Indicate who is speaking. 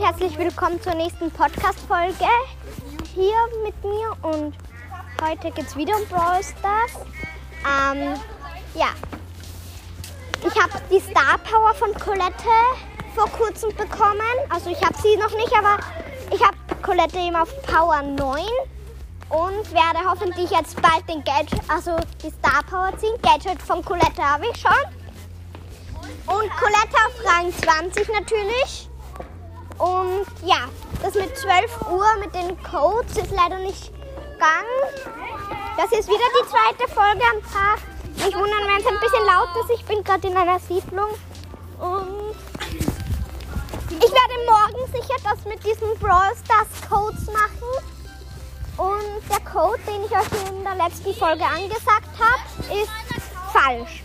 Speaker 1: herzlich willkommen zur nächsten Podcast-Folge hier mit mir und heute geht es wieder um Brawl Stars. Ähm, ja, ich habe die Star Power von Colette vor kurzem bekommen. Also ich habe sie noch nicht, aber ich habe Colette eben auf Power 9 und werde hoffentlich jetzt bald den Gadget, also die Star Power ziehen. Gadget von Colette habe ich schon. Und Colette auf Rang 20 natürlich. Und ja, das mit 12 Uhr mit den Codes ist leider nicht gegangen. Das ist wieder die zweite Folge am Tag. Nicht wundern, wenn es ein bisschen laut ist. Ich bin gerade in einer Siedlung. Und ich werde morgen sicher das mit diesen Brawl Stars Codes machen. Und der Code, den ich euch in der letzten Folge angesagt habe, ist falsch.